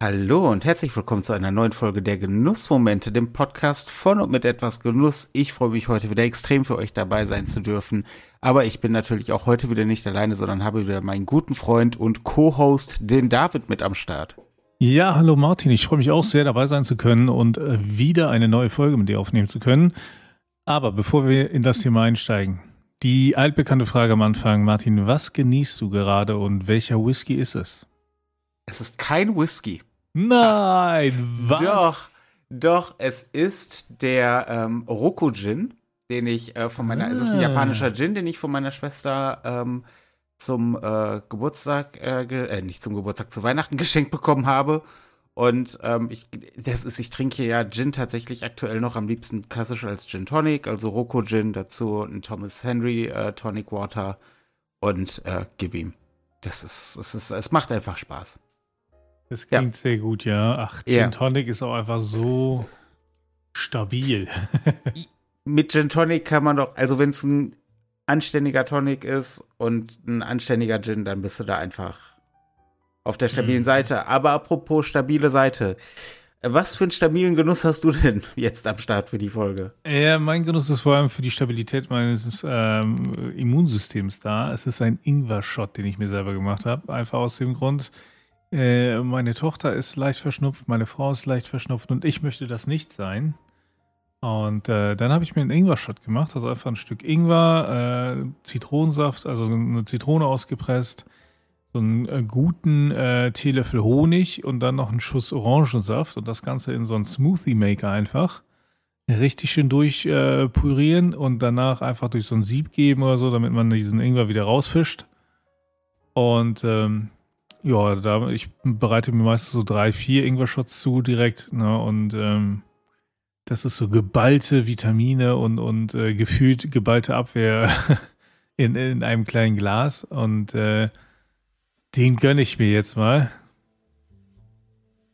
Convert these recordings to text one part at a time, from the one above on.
Hallo und herzlich willkommen zu einer neuen Folge der Genussmomente, dem Podcast von und mit etwas Genuss. Ich freue mich heute wieder extrem für euch dabei sein zu dürfen. Aber ich bin natürlich auch heute wieder nicht alleine, sondern habe wieder meinen guten Freund und Co-Host, den David, mit am Start. Ja, hallo Martin, ich freue mich auch sehr dabei sein zu können und äh, wieder eine neue Folge mit dir aufnehmen zu können. Aber bevor wir in das Thema einsteigen, die altbekannte Frage am Anfang, Martin, was genießt du gerade und welcher Whisky ist es? Es ist kein Whisky. Nein, was? Doch, doch, es ist der ähm, Roku Gin, den ich äh, von meiner, ah. es ist ein ah. japanischer Gin, den ich von meiner Schwester ähm, zum äh, Geburtstag, äh, äh, nicht zum Geburtstag, zu Weihnachten geschenkt bekommen habe. Und ähm, ich, das ist, ich trinke ja Gin tatsächlich aktuell noch am liebsten klassisch als Gin Tonic, also Roku Gin, dazu ein Thomas Henry äh, Tonic Water und äh, gib ihm. Das ist, es ist, es macht einfach Spaß. Das klingt ja. sehr gut, ja. Ach, Gin ja. Tonic ist auch einfach so stabil. Mit Gin Tonic kann man doch, also wenn es ein anständiger Tonic ist und ein anständiger Gin, dann bist du da einfach auf der stabilen mhm. Seite. Aber apropos stabile Seite. Was für einen stabilen Genuss hast du denn jetzt am Start für die Folge? Ja, mein Genuss ist vor allem für die Stabilität meines ähm, Immunsystems da. Es ist ein Ingwer-Shot, den ich mir selber gemacht habe. Einfach aus dem Grund, äh, meine Tochter ist leicht verschnupft, meine Frau ist leicht verschnupft und ich möchte das nicht sein. Und äh, dann habe ich mir einen Ingwer-Shot gemacht, also einfach ein Stück Ingwer, äh, Zitronensaft, also eine Zitrone ausgepresst, so einen äh, guten äh, Teelöffel Honig und dann noch einen Schuss Orangensaft und das Ganze in so einen Smoothie-Maker einfach richtig schön durchpürieren und danach einfach durch so ein Sieb geben oder so, damit man diesen Ingwer wieder rausfischt. Und ähm, ja, da, ich bereite mir meistens so drei, vier Ingwer-Shots zu direkt. Ne, und ähm, das ist so geballte Vitamine und, und äh, gefühlt geballte Abwehr in, in einem kleinen Glas. Und äh, den gönne ich mir jetzt mal.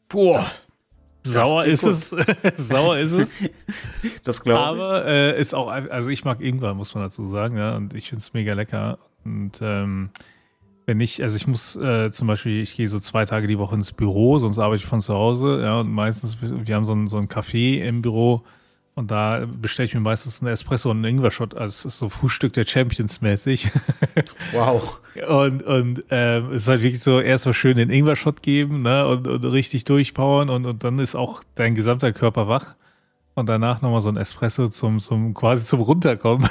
Boah. Das, sauer ist es. sauer ist es. Das glaube ich. Aber äh, ist auch, also ich mag Ingwer, muss man dazu sagen, ja. Und ich finde es mega lecker. Und ähm, wenn ich, also ich muss äh, zum Beispiel, ich gehe so zwei Tage die Woche ins Büro, sonst arbeite ich von zu Hause, ja, und meistens, wir haben so ein, so ein Café im Büro und da bestelle ich mir meistens einen Espresso und einen Ingwer-Shot, also so Frühstück der Champions mäßig. Wow. und und ähm, es ist halt wirklich so, erst mal schön den Ingwer-Shot geben, ne, und, und richtig durchpowern und, und dann ist auch dein gesamter Körper wach. Und danach nochmal so ein Espresso zum, zum, quasi zum Runterkommen.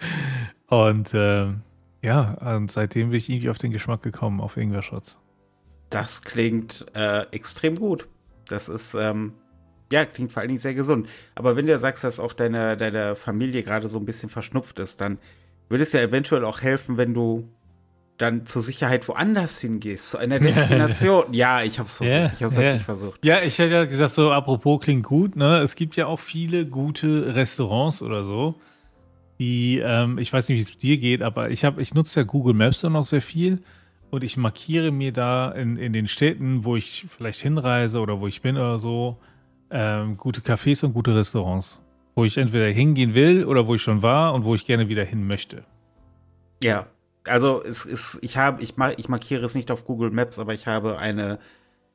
und ähm, ja, und seitdem bin ich irgendwie auf den Geschmack gekommen, auf Ingwer-Shots. Das klingt äh, extrem gut. Das ist, ähm, ja, klingt vor allen Dingen sehr gesund. Aber wenn du sagst, dass auch deine, deine Familie gerade so ein bisschen verschnupft ist, dann würde es ja eventuell auch helfen, wenn du dann zur Sicherheit woanders hingehst, zu einer Destination. ja, ich hab's versucht, yeah, ich hab's yeah. wirklich versucht. Ja, ich hätte ja gesagt, so apropos klingt gut, ne? Es gibt ja auch viele gute Restaurants oder so die, ähm, ich weiß nicht, wie es dir geht, aber ich habe, ich nutze ja Google Maps noch sehr viel und ich markiere mir da in, in den Städten, wo ich vielleicht hinreise oder wo ich bin oder so, ähm, gute Cafés und gute Restaurants, wo ich entweder hingehen will oder wo ich schon war und wo ich gerne wieder hin möchte. Ja, also es ist, ich habe, ich, ich markiere es nicht auf Google Maps, aber ich habe eine,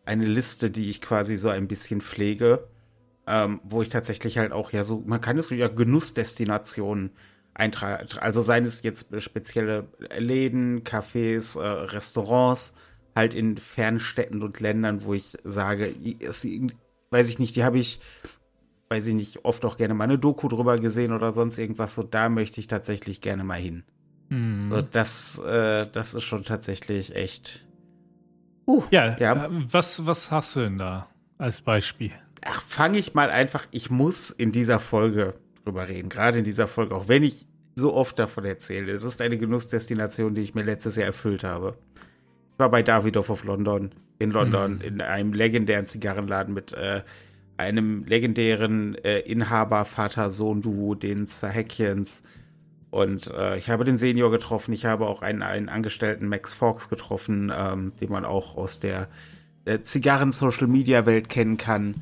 eine Liste, die ich quasi so ein bisschen pflege, ähm, wo ich tatsächlich halt auch ja so, man kann es ja Genussdestinationen eintragen. Also seien es jetzt spezielle Läden, Cafés, äh, Restaurants, halt in Fernstädten und Ländern, wo ich sage, es, weiß ich nicht, die habe ich, weiß ich nicht, oft auch gerne mal eine Doku drüber gesehen oder sonst irgendwas. So, da möchte ich tatsächlich gerne mal hin. Hm. So, das, äh, das ist schon tatsächlich echt. Uh, ja, ja. Was, was hast du denn da als Beispiel? Ach, fange ich mal einfach, ich muss in dieser Folge drüber reden. Gerade in dieser Folge, auch wenn ich so oft davon erzähle. Es ist eine Genussdestination, die ich mir letztes Jahr erfüllt habe. Ich war bei Davidoff of London, in London, mhm. in einem legendären Zigarrenladen mit äh, einem legendären äh, Inhaber, Vater, Sohn-Duo, den Sahekians. Und äh, ich habe den Senior getroffen. Ich habe auch einen, einen Angestellten, Max Fox, getroffen, ähm, den man auch aus der äh, Zigarren-Social-Media-Welt kennen kann.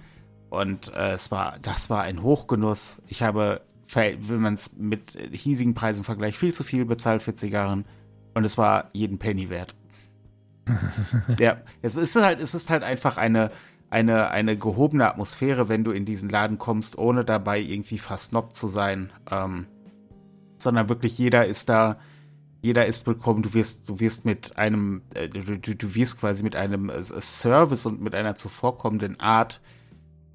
Und äh, es war, das war ein Hochgenuss. Ich habe, wenn man es mit hiesigen Preisen vergleicht, viel zu viel bezahlt für Zigarren. Und es war jeden Penny wert. ja, es ist halt, es ist halt einfach eine, eine, eine gehobene Atmosphäre, wenn du in diesen Laden kommst, ohne dabei irgendwie versnobbt zu sein. Ähm, sondern wirklich jeder ist da, jeder ist willkommen. Du wirst, du wirst mit einem, äh, du, du, wirst quasi mit einem äh, Service und mit einer zuvorkommenden Art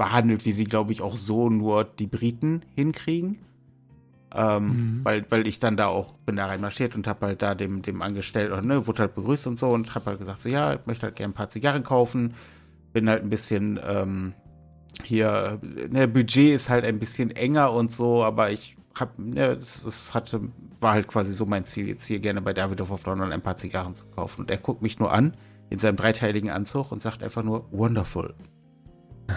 behandelt, wie sie, glaube ich, auch so nur die Briten hinkriegen. Ähm, mhm. weil, weil ich dann da auch bin da reinmarschiert und habe halt da dem, dem Angestellten, ne, wurde halt begrüßt und so und habe halt gesagt, so ja, ich möchte halt gerne ein paar Zigarren kaufen. Bin halt ein bisschen ähm, hier, ne, Budget ist halt ein bisschen enger und so, aber ich hab, ne, das, das, hatte, war halt quasi so mein Ziel, jetzt hier gerne bei David of London ein paar Zigarren zu kaufen. Und er guckt mich nur an in seinem dreiteiligen Anzug und sagt einfach nur, wonderful.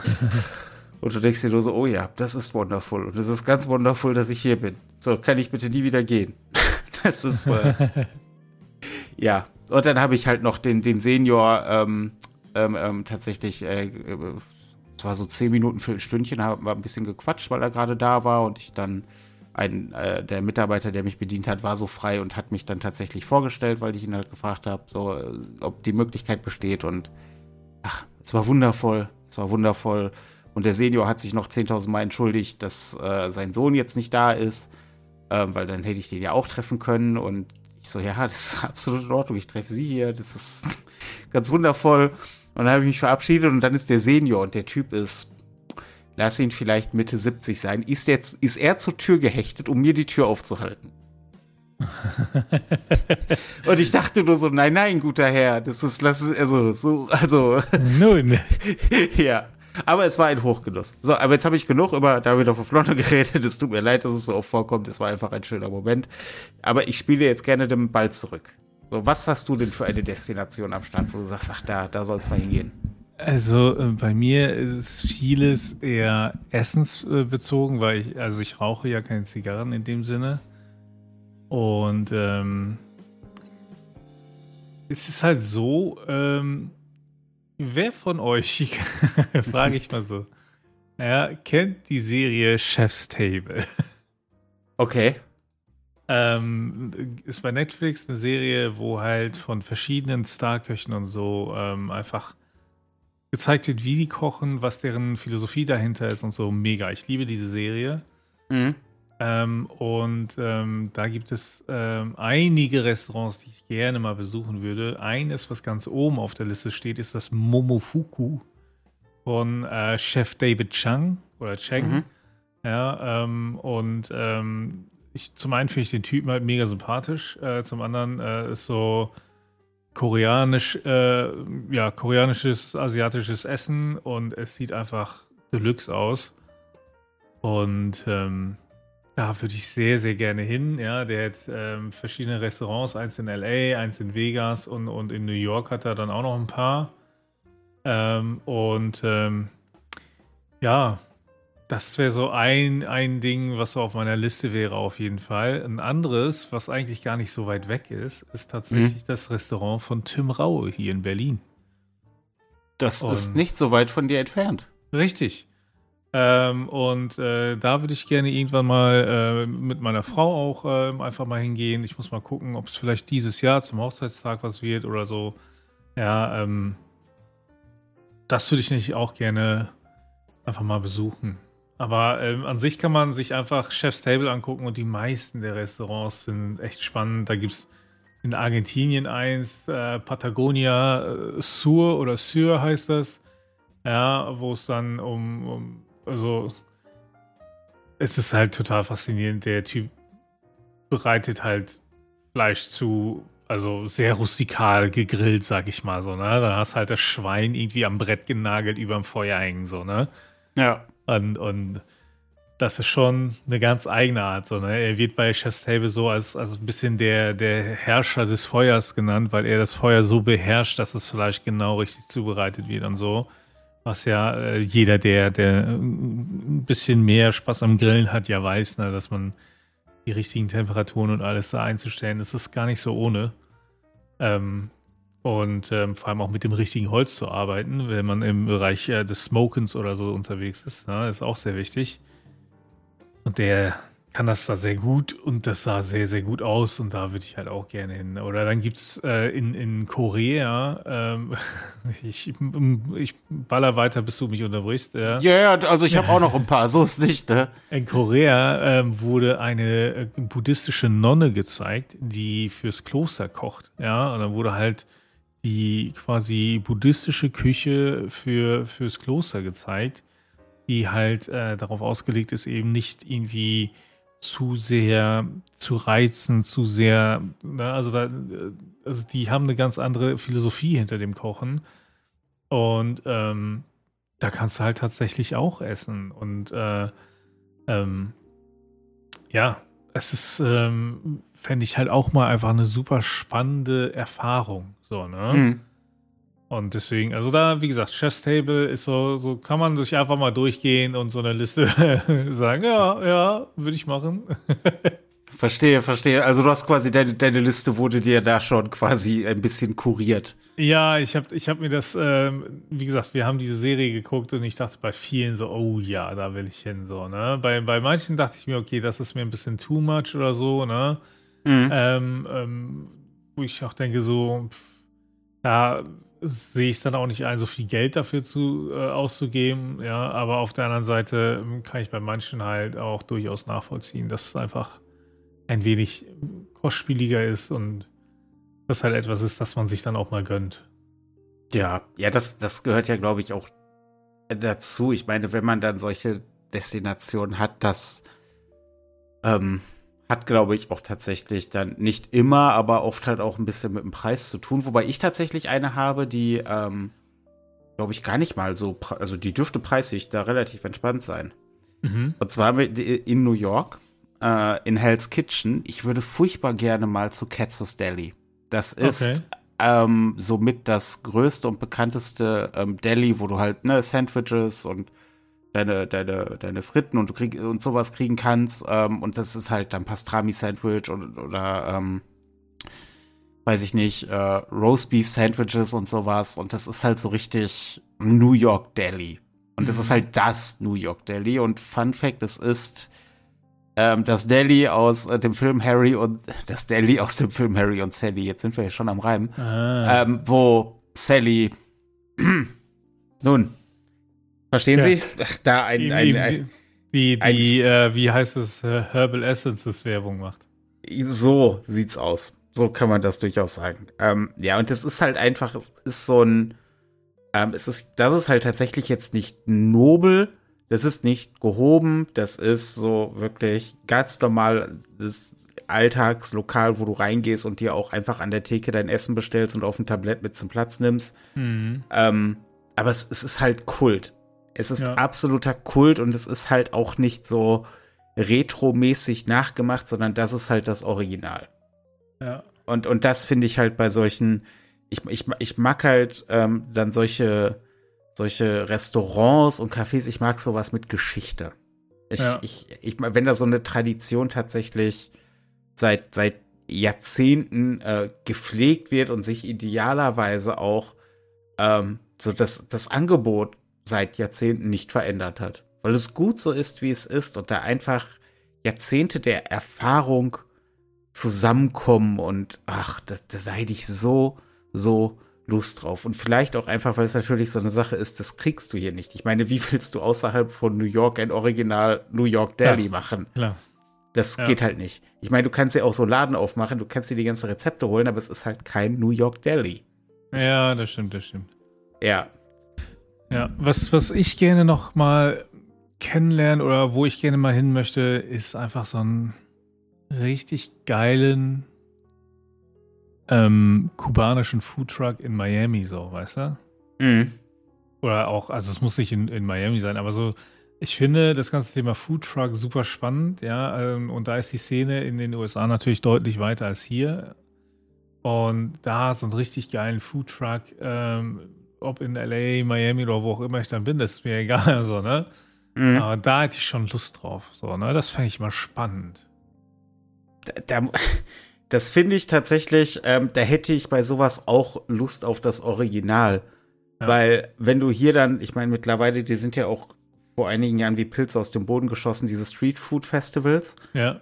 und du denkst dir nur so, oh ja, das ist wonderful. Und es ist ganz wonderful, dass ich hier bin. So, kann ich bitte nie wieder gehen. das ist, äh, ja. Und dann habe ich halt noch den, den Senior ähm, ähm, ähm tatsächlich, äh, es war so zehn Minuten, für ein Stündchen, haben wir ein bisschen gequatscht, weil er gerade da war und ich dann ein, äh, der Mitarbeiter, der mich bedient hat, war so frei und hat mich dann tatsächlich vorgestellt, weil ich ihn halt gefragt habe, so, äh, ob die Möglichkeit besteht. Und ach, es war wundervoll. Es war wundervoll. Und der Senior hat sich noch 10.000 Mal entschuldigt, dass äh, sein Sohn jetzt nicht da ist, äh, weil dann hätte ich den ja auch treffen können. Und ich so, ja, das ist absolut in Ordnung. Ich treffe sie hier. Das ist ganz wundervoll. Und dann habe ich mich verabschiedet und dann ist der Senior und der Typ ist lass ihn vielleicht Mitte 70 sein, ist, jetzt, ist er zur Tür gehechtet, um mir die Tür aufzuhalten. und ich dachte nur so, nein, nein, guter Herr, das ist, lass es, also, so, also. Nun. ja. Aber es war ein Hochgenuss. So, aber jetzt habe ich genug über David of London geredet. Es tut mir leid, dass es so oft vorkommt. Es war einfach ein schöner Moment. Aber ich spiele jetzt gerne den Ball zurück. So, was hast du denn für eine Destination am Start, wo du sagst, ach, da, da soll es mal hingehen? Also äh, bei mir ist vieles eher essensbezogen, weil ich, also ich rauche ja keine Zigarren in dem Sinne. Und ähm, es ist halt so, ähm, wer von euch, frage ich mal so, ja, kennt die Serie Chef's Table? Okay. Ähm, ist bei Netflix eine Serie, wo halt von verschiedenen Starköchen und so ähm, einfach gezeigt wird, wie die kochen, was deren Philosophie dahinter ist und so. Mega. Ich liebe diese Serie. Mhm. Ähm, und ähm, da gibt es ähm, einige Restaurants, die ich gerne mal besuchen würde. Eines, was ganz oben auf der Liste steht, ist das Momofuku von äh, Chef David Chang oder Cheng. Mhm. Ja, ähm, und ähm, ich, zum einen finde ich den Typen halt mega sympathisch. Äh, zum anderen äh, ist so koreanisch, äh, ja, koreanisches, asiatisches Essen und es sieht einfach deluxe aus. Und ähm, da würde ich sehr, sehr gerne hin. Ja, der hat ähm, verschiedene Restaurants, eins in LA, eins in Vegas und, und in New York hat er dann auch noch ein paar. Ähm, und ähm, ja, das wäre so ein, ein Ding, was so auf meiner Liste wäre, auf jeden Fall. Ein anderes, was eigentlich gar nicht so weit weg ist, ist tatsächlich mhm. das Restaurant von Tim Raue hier in Berlin. Das und ist nicht so weit von dir entfernt. Richtig. Ähm, und äh, da würde ich gerne irgendwann mal äh, mit meiner Frau auch äh, einfach mal hingehen. Ich muss mal gucken, ob es vielleicht dieses Jahr zum Hochzeitstag was wird oder so. Ja, ähm, das würde ich nicht auch gerne einfach mal besuchen. Aber ähm, an sich kann man sich einfach Chef's Table angucken und die meisten der Restaurants sind echt spannend. Da gibt es in Argentinien eins, äh, Patagonia äh, Sur oder Sur heißt das. Ja, wo es dann um, um, also es ist halt total faszinierend. Der Typ bereitet halt Fleisch zu, also sehr rustikal gegrillt, sag ich mal so, ne? Da hast halt das Schwein irgendwie am Brett genagelt über dem Feuer hängen, so, ne? Ja. Und, und das ist schon eine ganz eigene Art. So, ne? Er wird bei Chef's Table so als, als ein bisschen der, der Herrscher des Feuers genannt, weil er das Feuer so beherrscht, dass es vielleicht genau richtig zubereitet wird und so. Was ja äh, jeder, der, der ein bisschen mehr Spaß am Grillen hat, ja weiß, ne? dass man die richtigen Temperaturen und alles da einzustellen, das ist gar nicht so ohne. Ähm, und ähm, vor allem auch mit dem richtigen Holz zu arbeiten, wenn man im Bereich äh, des Smokens oder so unterwegs ist, ne, ist auch sehr wichtig. Und der, kann das da sehr gut und das sah sehr, sehr gut aus und da würde ich halt auch gerne hin. Oder dann gibt es äh, in, in Korea, ähm, ich, ich baller weiter, bis du mich unterbrichst. Ja, ja, ja also ich habe auch noch ein paar, so ist nicht. Ne? In Korea ähm, wurde eine äh, buddhistische Nonne gezeigt, die fürs Kloster kocht. Ja, und dann wurde halt die quasi buddhistische Küche für, fürs Kloster gezeigt, die halt äh, darauf ausgelegt ist, eben nicht irgendwie zu sehr zu reizen, zu sehr, ne, also da, also die haben eine ganz andere Philosophie hinter dem Kochen. Und ähm, da kannst du halt tatsächlich auch essen. Und äh, ähm, ja, es ist, ähm, fände ich halt auch mal einfach eine super spannende Erfahrung. So, ne? Mhm. Und deswegen, also da, wie gesagt, Chef's Table ist so, so kann man sich einfach mal durchgehen und so eine Liste sagen, ja, ja, würde ich machen. verstehe, verstehe. Also du hast quasi deine, deine Liste wurde dir da schon quasi ein bisschen kuriert. Ja, ich habe ich hab mir das, ähm, wie gesagt, wir haben diese Serie geguckt und ich dachte bei vielen so, oh ja, da will ich hin, so, ne? Bei, bei manchen dachte ich mir, okay, das ist mir ein bisschen too much oder so, ne? Mhm. Ähm, ähm, wo ich auch denke, so, da sehe ich dann auch nicht ein, so viel Geld dafür zu, äh, auszugeben. Ja, aber auf der anderen Seite ähm, kann ich bei manchen halt auch durchaus nachvollziehen, dass es einfach ein wenig kostspieliger ist und das halt etwas ist, das man sich dann auch mal gönnt. Ja, ja, das, das gehört ja, glaube ich, auch dazu. Ich meine, wenn man dann solche Destinationen hat, dass ähm, hat, glaube ich, auch tatsächlich dann nicht immer, aber oft halt auch ein bisschen mit dem Preis zu tun. Wobei ich tatsächlich eine habe, die, ähm, glaube ich, gar nicht mal so, also die dürfte preislich da relativ entspannt sein. Mhm. Und zwar in New York, äh, in Hell's Kitchen. Ich würde furchtbar gerne mal zu Katz's Deli. Das ist okay. ähm, somit das größte und bekannteste ähm, Deli, wo du halt ne, Sandwiches und deine, deine, deine Fritten und du krieg, und sowas kriegen kannst. Ähm, und das ist halt dann Pastrami-Sandwich oder, oder ähm, weiß ich nicht, äh, Roastbeef-Sandwiches und sowas. Und das ist halt so richtig New York Deli. Und mhm. das ist mhm. halt das New York Deli. Und Fun Fact, es ist ähm, das Deli aus äh, dem Film Harry und das Deli aus dem Film Harry und Sally. Jetzt sind wir ja schon am Reimen. Ah. Ähm, wo Sally nun Verstehen ja. Sie? Da ein, ein, ein, die, die, äh, wie heißt es, äh, Herbal Essences Werbung macht. So sieht's aus. So kann man das durchaus sagen. Ähm, ja, und es ist halt einfach, es ist so ein, ähm, es ist, das ist halt tatsächlich jetzt nicht nobel, das ist nicht gehoben, das ist so wirklich ganz normal das Alltagslokal, wo du reingehst und dir auch einfach an der Theke dein Essen bestellst und auf ein Tablett mit zum Platz nimmst. Mhm. Ähm, aber es, es, ist halt Kult. Es ist ja. absoluter Kult und es ist halt auch nicht so retromäßig nachgemacht, sondern das ist halt das Original. Ja. Und, und das finde ich halt bei solchen, ich, ich, ich mag halt ähm, dann solche, solche Restaurants und Cafés, ich mag sowas mit Geschichte. Ich, ja. ich, ich, wenn da so eine Tradition tatsächlich seit, seit Jahrzehnten äh, gepflegt wird und sich idealerweise auch ähm, so das, das Angebot seit Jahrzehnten nicht verändert hat. Weil es gut so ist, wie es ist und da einfach Jahrzehnte der Erfahrung zusammenkommen und ach, da, da sei ich so, so Lust drauf. Und vielleicht auch einfach, weil es natürlich so eine Sache ist, das kriegst du hier nicht. Ich meine, wie willst du außerhalb von New York ein Original New York Deli ja, machen? Klar. Das ja. geht halt nicht. Ich meine, du kannst ja auch so Laden aufmachen, du kannst dir die ganzen Rezepte holen, aber es ist halt kein New York Deli. Ja, das stimmt, das stimmt. Ja, ja, was, was ich gerne noch mal kennenlernen oder wo ich gerne mal hin möchte, ist einfach so einen richtig geilen ähm, kubanischen Foodtruck in Miami, so, weißt du? Mhm. Oder auch, also es muss nicht in, in Miami sein, aber so, ich finde das ganze Thema Foodtruck super spannend, ja, ähm, und da ist die Szene in den USA natürlich deutlich weiter als hier. Und da so einen richtig geilen Foodtruck ähm, ob in LA, Miami oder wo auch immer ich dann bin, das ist mir egal, so, ne? Mhm. Aber da hätte ich schon Lust drauf, so, ne? Das fände ich mal spannend. Da, da, das finde ich tatsächlich, ähm, da hätte ich bei sowas auch Lust auf das Original. Ja. Weil, wenn du hier dann, ich meine, mittlerweile, die sind ja auch vor einigen Jahren wie Pilze aus dem Boden geschossen, diese Street Food Festivals. Ja.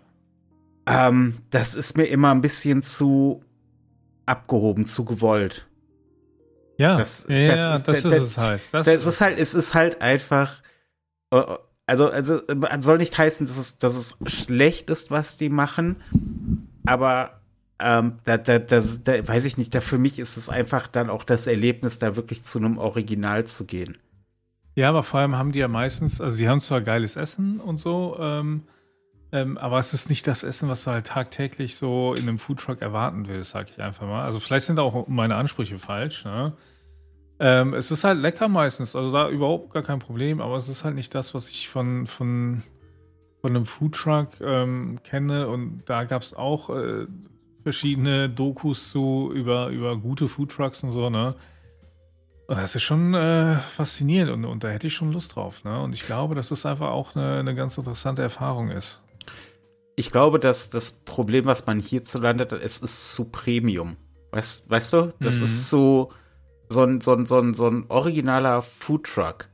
Ähm, das ist mir immer ein bisschen zu abgehoben, zu gewollt. Ja, Das- ja, das ist- das das- ist es halt. Das, Das ist halt, es ist halt einfach. äh, Also, also, man soll nicht heißen, dass es, dass es schlecht ist, was die machen, aber ähm, da, da, das, da weiß ich nicht, da für mich ist es einfach dann auch das Erlebnis, da wirklich zu einem Original zu gehen. Ja, aber vor allem haben die ja meistens, also die haben zwar geiles Essen und so, ähm, ähm, aber es ist nicht das Essen, was du halt tagtäglich so in einem Foodtruck erwarten willst, sag ich einfach mal. Also vielleicht sind auch meine Ansprüche falsch, ne? Ähm, es ist halt lecker meistens, also da überhaupt gar kein Problem, aber es ist halt nicht das, was ich von, von, von einem Foodtruck ähm, kenne und da gab es auch äh, verschiedene Dokus zu über, über gute Foodtrucks und so, ne? Und Das ist schon äh, faszinierend und, und da hätte ich schon Lust drauf. Ne? Und ich glaube, dass das einfach auch eine, eine ganz interessante Erfahrung ist. Ich glaube, dass das Problem, was man hierzulande hat, es ist zu Premium. Weißt, weißt du? Das Mhm. ist so, so ein, so ein, so ein, so ein originaler Foodtruck.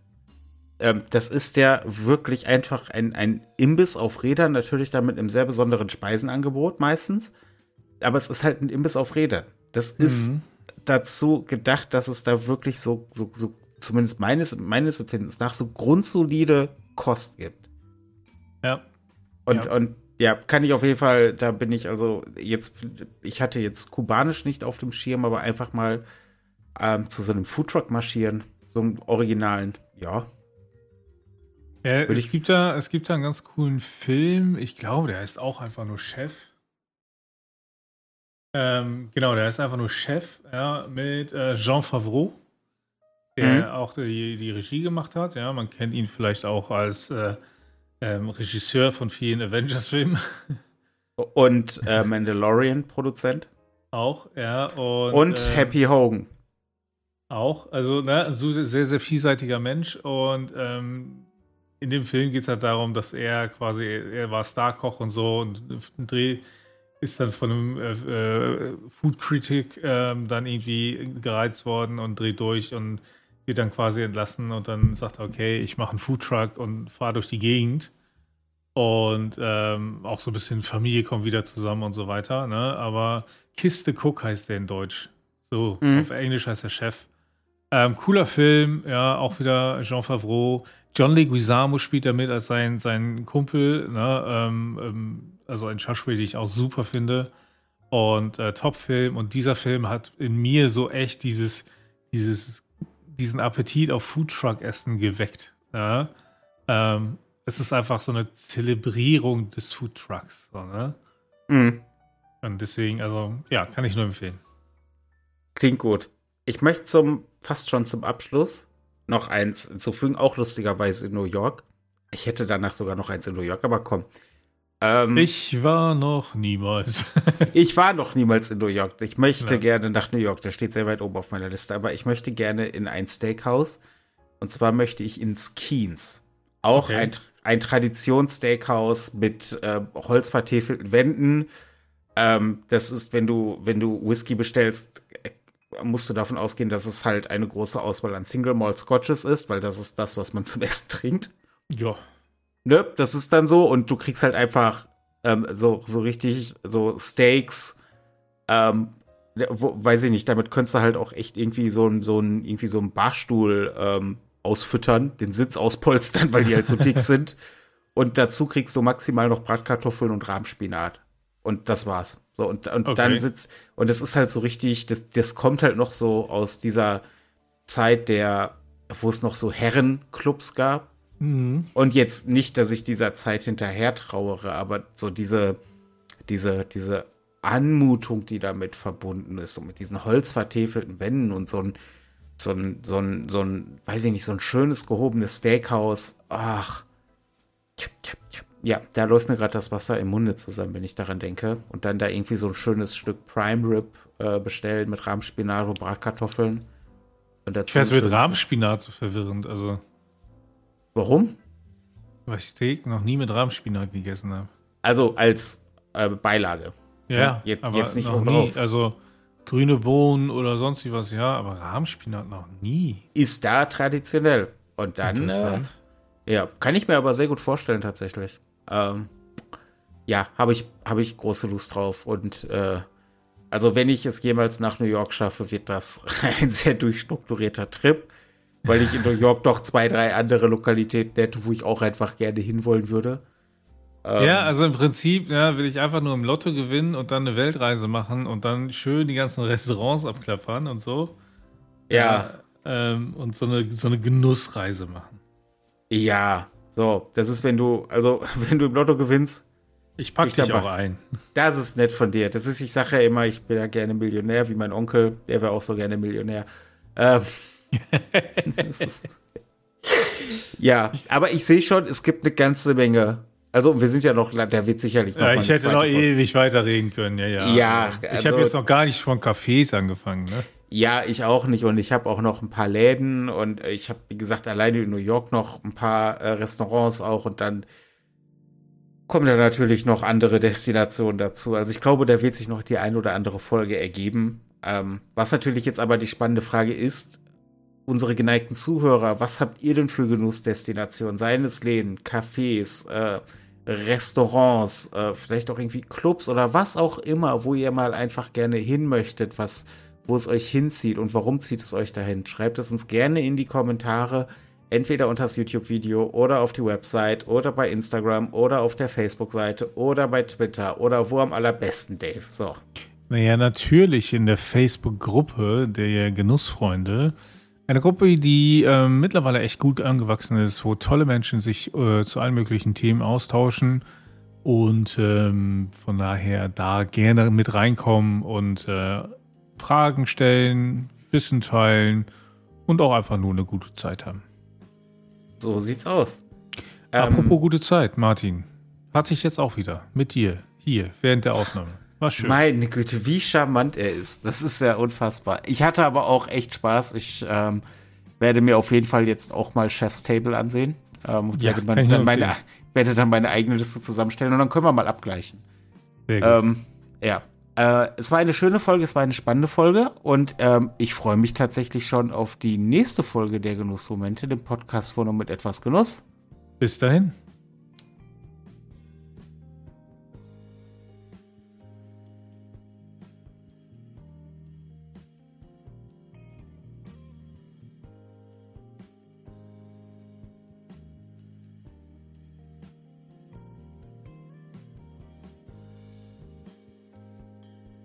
Ähm, das ist ja wirklich einfach ein, ein Imbiss auf Rädern, natürlich dann mit einem sehr besonderen Speisenangebot meistens. Aber es ist halt ein Imbiss auf Rädern. Das ist Mhm. dazu gedacht, dass es da wirklich so, so, so zumindest meines, meines Empfindens nach, so grundsolide Kost gibt. Ja. Und ja. und ja, kann ich auf jeden Fall, da bin ich also jetzt, ich hatte jetzt kubanisch nicht auf dem Schirm, aber einfach mal ähm, zu so einem Foodtruck marschieren, so einem originalen, ja. Würde es, ich- gibt da, es gibt da einen ganz coolen Film. Ich glaube, der heißt auch einfach nur Chef. Ähm, genau, der ist einfach nur Chef, ja, mit äh, Jean Favreau, der Mhm. auch die, die Regie gemacht hat. Ja, man kennt ihn vielleicht auch als äh, ähm, Regisseur von vielen Avengers-Filmen. Und äh, Mandalorian-Produzent. auch, ja. Und, Und ähm, Happy Hogan. Auch, also ne, so sehr, sehr, vielseitiger Mensch und ähm, in dem Film geht es halt darum, dass er quasi, er war Starkoch und so und ein Dreh ist dann von einem äh, äh, Food Critic ähm, dann irgendwie gereizt worden und dreht durch und wird dann quasi entlassen und dann sagt er, okay, ich mache einen Food Truck und fahre durch die Gegend und ähm, auch so ein bisschen Familie kommt wieder zusammen und so weiter, ne? aber Kiste Cook heißt der in Deutsch. So, Mhm. auf Englisch heißt der Chef. Ähm, cooler Film, ja, auch wieder Jean Favreau. John Leguizamo spielt da mit als sein, sein Kumpel, ne, ähm, ähm, also ein Schauspieler, den ich auch super finde. Und äh, Top-Film. Und dieser Film hat in mir so echt dieses, dieses, diesen Appetit auf Foodtruck-Essen geweckt. Ja? Ähm, es ist einfach so eine Zelebrierung des Foodtrucks. So, ne? Mhm. Und deswegen, also, ja, kann ich nur empfehlen. Klingt gut. Ich möchte zum, fast schon zum Abschluss noch eins hinzufügen, auch lustigerweise in New York. Ich hätte danach sogar noch eins in New York, aber komm. Ähm, Ich war noch niemals. Ich war noch niemals in New York. Ich möchte Ja. gerne nach New York. Das steht sehr weit oben auf meiner Liste. Aber ich möchte gerne in ein Steakhouse. Und zwar möchte ich ins Keens. Auch Okay. ein, ein Traditionssteakhouse mit äh, holzvertäfelten Wänden. Ähm, das ist, wenn du, wenn du Whisky bestellst, musst du davon ausgehen, dass es halt eine große Auswahl an Single Malt Scotches ist, weil das ist das, was man zum Essen trinkt. ja. Ne, das ist dann so und du kriegst halt einfach ähm, so, so richtig so Steaks, ähm, wo, weiß ich nicht, damit könntest du halt auch echt irgendwie so ein, so ein, irgendwie so ein Barstuhl ähm, ausfüttern, den Sitz auspolstern, weil die halt so dick sind. Und dazu kriegst du maximal noch Bratkartoffeln und Rahmspinat. Und das war's. So, und, und Okay. dann sitzt, und das ist halt so richtig, das, das kommt halt noch so aus dieser Zeit der, wo es noch so Herrenclubs gab. Mhm. Und jetzt nicht, dass ich dieser Zeit hinterher trauere, aber so diese, diese, diese Anmutung, die damit verbunden ist, so mit diesen holzvertäfelten Wänden und so ein, so ein, so ein, so ein, weiß ich nicht, so ein schönes gehobenes Steakhouse. Ach. Ja, da läuft mir gerade das Wasser im Munde zusammen, wenn ich daran denke. Und dann da irgendwie so ein schönes Stück Prime Rib äh, bestellen mit Rahmspinat und Bratkartoffeln. Und dazu Ich weiß, mit Rahmspinat so verwirrend. Also, Warum? weil ich Steak noch nie mit Rahmspinat gegessen habe. Also als äh, Beilage. Ja, Ja, jetzt- aber jetzt nicht noch nie. Also, grüne Bohnen oder sonst wie was, ja, aber Rahmspinat noch nie. Ist da traditionell. Und dann, äh. Ja, kann ich mir aber sehr gut vorstellen, tatsächlich. Ähm, ja, habe ich, hab ich große Lust drauf. Und äh, also, wenn ich es jemals nach New York schaffe, wird das ein sehr durchstrukturierter Trip, weil ich in New York doch zwei, drei andere Lokalitäten hätte, wo ich auch einfach gerne hinwollen würde. Ähm, ja, also im Prinzip ja, will ich einfach nur im Lotto gewinnen und dann eine Weltreise machen und dann schön die ganzen Restaurants abklappern und so. Ja. ja ähm, und so eine, so eine Genussreise machen. Ja, so, das ist, wenn du, also wenn du im Lotto gewinnst. Ich pack ich dich auch ein. Das ist nett von dir. Das ist, ich sage ja immer, ich bin ja gerne Millionär, wie mein Onkel, der wäre auch so gerne Millionär. Ähm, ist, ja, aber ich sehe schon, es gibt eine ganze Menge. Also wir sind ja noch, da wird sicherlich noch. Ja, ich hätte noch ewig weiterreden können, ja, ja. Ja, also, ich habe jetzt noch gar nicht von Cafés angefangen, ne? Ja, ich auch nicht. Und ich habe auch noch ein paar Läden und ich habe, wie gesagt, alleine in New York noch ein paar äh, Restaurants auch und dann kommen da natürlich noch andere Destinationen dazu. Also ich glaube, da wird sich noch die ein oder andere Folge ergeben. Ähm, was natürlich jetzt aber die spannende Frage ist, unsere geneigten Zuhörer, was habt ihr denn für Genussdestinationen? Seien es Läden, Cafés, äh, Restaurants, äh, vielleicht auch irgendwie Clubs oder was auch immer, wo ihr mal einfach gerne hin möchtet, was wo es euch hinzieht und warum zieht es euch dahin. Schreibt es uns gerne in die Kommentare, entweder unter das YouTube-Video oder auf die Website oder bei Instagram oder auf der Facebook-Seite oder bei Twitter oder wo am allerbesten, Dave. So. Naja, natürlich in der Facebook-Gruppe der Genussfreunde. Eine Gruppe, die äh, mittlerweile echt gut angewachsen ist, wo tolle Menschen sich äh, zu allen möglichen Themen austauschen und ähm, von daher da gerne mit reinkommen und äh, Fragen stellen, Wissen teilen und auch einfach nur eine gute Zeit haben. So sieht's aus. Apropos ähm, gute Zeit, Martin. Hatte ich jetzt auch wieder mit dir hier während der Aufnahme. War schön. Meine Güte, wie charmant er ist. Das ist ja unfassbar. Ich hatte aber auch echt Spaß. Ich ähm, werde mir auf jeden Fall jetzt auch mal Chef's Table ansehen. Ähm, ja, werde, man, dann meine, werde dann meine eigene Liste zusammenstellen und dann können wir mal abgleichen. Sehr gut. Ähm, ja, äh, es war eine schöne Folge, es war eine spannende Folge und ähm, ich freue mich tatsächlich schon auf die nächste Folge der Genussmomente, dem Podcast von und mit etwas Genuss. Bis dahin.